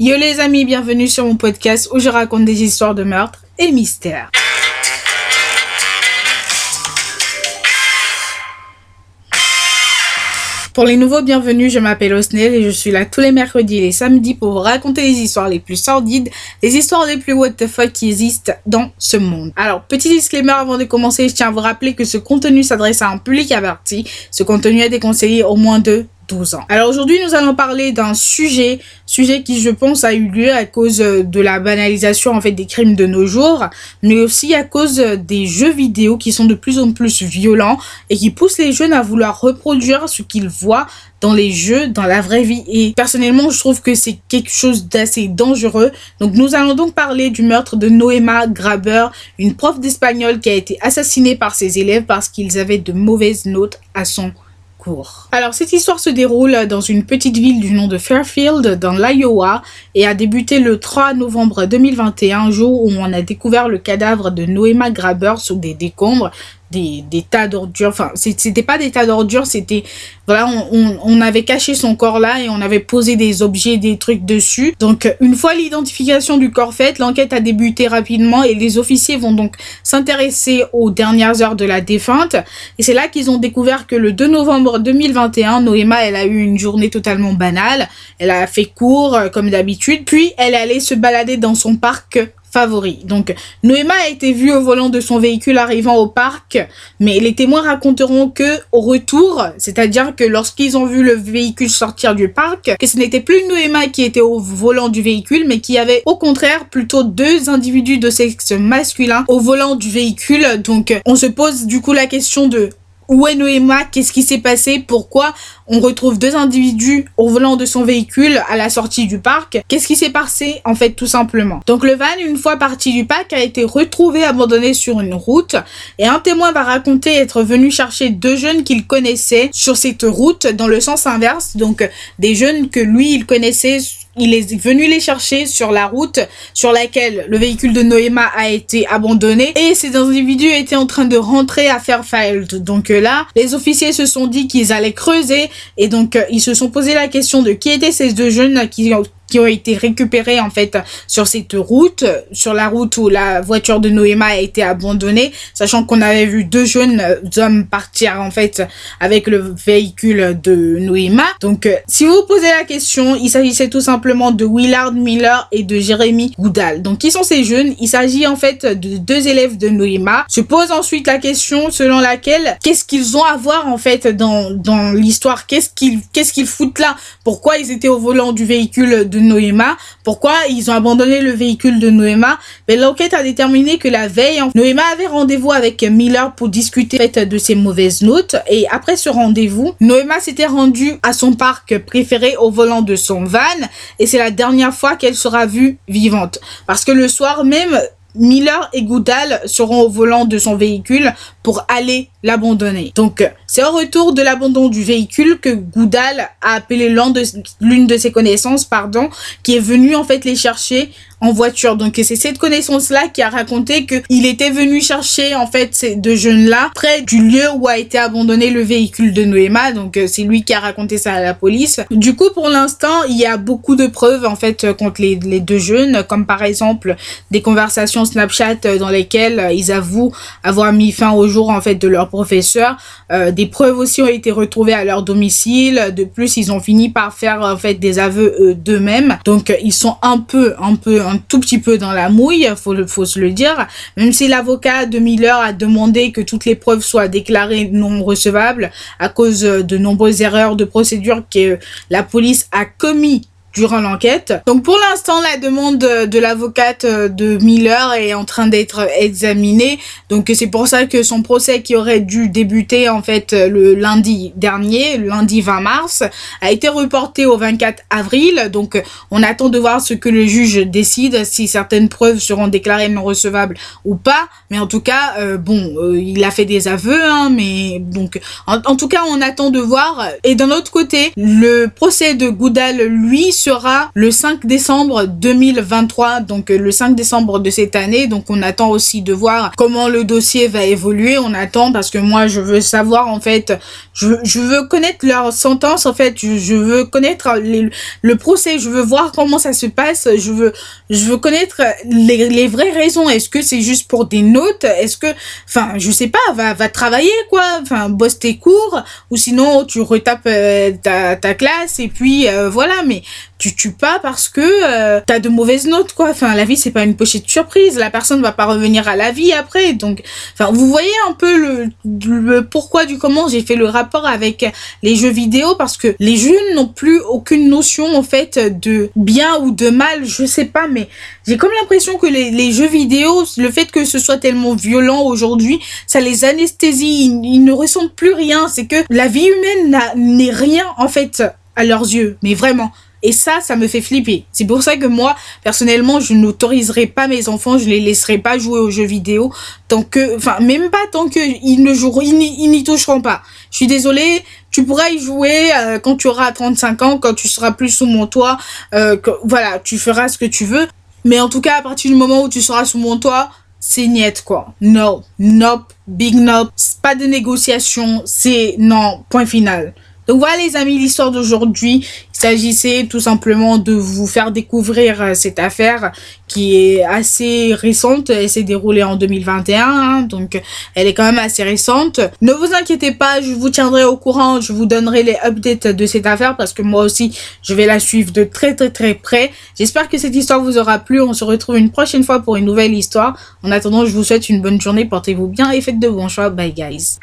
Yo les amis, bienvenue sur mon podcast où je raconte des histoires de meurtre et mystères. Pour les nouveaux bienvenus, je m'appelle Osnel et je suis là tous les mercredis et les samedis pour vous raconter les histoires les plus sordides, les histoires les plus what the fuck qui existent dans ce monde. Alors, petit disclaimer avant de commencer, je tiens à vous rappeler que ce contenu s'adresse à un public averti. Ce contenu est déconseillé au moins de 12 ans. Alors aujourd'hui, nous allons parler d'un sujet, sujet qui je pense a eu lieu à cause de la banalisation en fait des crimes de nos jours, mais aussi à cause des jeux vidéo qui sont de plus en plus violents et qui poussent les jeunes à vouloir reproduire ce qu'ils voient dans les jeux, dans la vraie vie. Et personnellement, je trouve que c'est quelque chose d'assez dangereux. Donc nous allons donc parler du meurtre de Noema Graber, une prof d'espagnol qui a été assassinée par ses élèves parce qu'ils avaient de mauvaises notes à son alors cette histoire se déroule dans une petite ville du nom de Fairfield dans l'Iowa et a débuté le 3 novembre 2021, jour où on a découvert le cadavre de Noema Graber sous des décombres des, des tas d'ordures. Enfin, c'était pas des tas d'ordures, c'était voilà, on, on, avait caché son corps là et on avait posé des objets, des trucs dessus. Donc, une fois l'identification du corps faite, l'enquête a débuté rapidement et les officiers vont donc s'intéresser aux dernières heures de la défunte. Et c'est là qu'ils ont découvert que le 2 novembre 2021, Noéma, elle a eu une journée totalement banale. Elle a fait court, euh, comme d'habitude. Puis, elle allait se balader dans son parc favori. Donc, Noéma a été vue au volant de son véhicule arrivant au parc, mais les témoins raconteront que, au retour, c'est-à-dire que lorsqu'ils ont vu le véhicule sortir du parc, que ce n'était plus Noéma qui était au volant du véhicule, mais qu'il y avait au contraire plutôt deux individus de sexe masculin au volant du véhicule. Donc, on se pose du coup la question de où est Noéma Qu'est-ce qui s'est passé? Pourquoi on retrouve deux individus au volant de son véhicule à la sortie du parc? Qu'est-ce qui s'est passé en fait tout simplement? Donc le van, une fois parti du parc, a été retrouvé abandonné sur une route et un témoin va raconter être venu chercher deux jeunes qu'il connaissait sur cette route dans le sens inverse. Donc des jeunes que lui il connaissait il est venu les chercher sur la route sur laquelle le véhicule de Noéma a été abandonné et ces individus étaient en train de rentrer à Fairfield. Donc euh, là, les officiers se sont dit qu'ils allaient creuser et donc euh, ils se sont posé la question de qui étaient ces deux jeunes qui ont qui ont été récupérés en fait sur cette route, sur la route où la voiture de Noéma a été abandonnée, sachant qu'on avait vu deux jeunes hommes partir en fait avec le véhicule de Noéma. Donc euh, si vous posez la question, il s'agissait tout simplement de Willard Miller et de Jérémy Goudal. Donc qui sont ces jeunes? Il s'agit en fait de deux élèves de Noéma. Se pose ensuite la question selon laquelle qu'est-ce qu'ils ont à voir en fait dans dans l'histoire? Qu'est-ce qu'ils qu'est-ce qu'ils foutent là? Pourquoi ils étaient au volant du véhicule de Noéma. Pourquoi ils ont abandonné le véhicule de Noéma Mais l'enquête a déterminé que la veille, Noéma avait rendez-vous avec Miller pour discuter de ses mauvaises notes. Et après ce rendez-vous, Noéma s'était rendue à son parc préféré au volant de son van. Et c'est la dernière fois qu'elle sera vue vivante. Parce que le soir même, Miller et Goudal seront au volant de son véhicule pour aller l'abandonner. Donc, c'est au retour de l'abandon du véhicule que Goudal a appelé l'une de, ses connaissances, pardon, qui est venu en fait les chercher en voiture. Donc c'est cette connaissance-là qui a raconté que il était venu chercher en fait ces deux jeunes-là près du lieu où a été abandonné le véhicule de Noéma. Donc euh, c'est lui qui a raconté ça à la police. Du coup pour l'instant il y a beaucoup de preuves en fait contre les, les deux jeunes, comme par exemple des conversations Snapchat dans lesquelles ils avouent avoir mis fin au jour en fait de leur professeur. Euh, des preuves aussi ont été retrouvées à leur domicile. De plus ils ont fini par faire en fait des aveux d'eux-mêmes. Donc ils sont un peu un peu un tout petit peu dans la mouille, faut, faut se le dire. Même si l'avocat de Miller a demandé que toutes les preuves soient déclarées non recevables à cause de nombreuses erreurs de procédure que la police a commis durant l'enquête. Donc pour l'instant, la demande de l'avocate de Miller est en train d'être examinée. Donc c'est pour ça que son procès qui aurait dû débuter en fait le lundi dernier, le lundi 20 mars, a été reporté au 24 avril. Donc on attend de voir ce que le juge décide, si certaines preuves seront déclarées non recevables ou pas. Mais en tout cas, euh, bon, euh, il a fait des aveux, hein, mais donc en, en, tout cas on attend de voir. Et d'un autre côté, le procès de Goudal, lui, sera le 5 décembre 2023, donc le 5 décembre de cette année. Donc on attend aussi de voir comment le dossier va évoluer. On attend parce que moi je veux savoir en fait, je, je veux connaître leur sentence en fait, je, veux connaître le procès, je veux voir comment ça se passe, je veux je veux connaître les, les vraies raisons. Est-ce que c'est juste pour des notes? Est-ce que, enfin, je sais pas, va va travailler quoi, enfin bosse tes cours ou sinon tu retapes euh, ta, ta classe et puis euh, voilà. Mais tu tues pas parce que euh, t'as de mauvaises notes quoi. Enfin la vie c'est pas une pochette de surprise. La personne va pas revenir à la vie après. Donc enfin vous voyez un peu le, pourquoi du comment. J'ai fait le rapport avec les jeux vidéo parce que les jeunes n'ont plus aucune notion en fait de bien ou de mal. Je sais pas mais j'ai comme l'impression que les, les, jeux vidéo le fait que ce soit tellement violent aujourd'hui ça les anesthésie. Ils, ils ne ressentent plus rien. C'est que la vie humaine n'est rien en fait à leurs yeux mais vraiment et ça, ça me fait flipper. C'est pour ça que moi, personnellement, je n'autoriserai pas mes enfants, je les laisserai pas jouer aux jeux vidéo tant que, enfin, même pas tant que ils ne joueront, ils n'y toucheront pas. Je suis désolée, tu pourras y jouer euh, quand tu auras 35 ans, quand tu seras plus sous mon toit, euh, voilà, tu feras ce que tu veux. Mais en tout cas, à partir du moment où tu seras sous mon toit, c'est niet quoi. No, nope, big nope, pas de négociation, c'est non, point final. Donc voilà les amis, l'histoire d'aujourd'hui. Il s'agissait tout simplement de vous faire découvrir euh, cette affaire qui est assez récente. Elle s'est déroulée en 2021, hein, donc elle est quand même assez récente. Ne vous inquiétez pas, je vous tiendrai au courant, je vous donnerai les updates de cette affaire parce que moi aussi, je vais la suivre de très très très près. J'espère que cette histoire vous aura plu. On se retrouve une prochaine fois pour une nouvelle histoire. En attendant, je vous souhaite une bonne journée, portez-vous bien et faites de bons choix. Bye guys.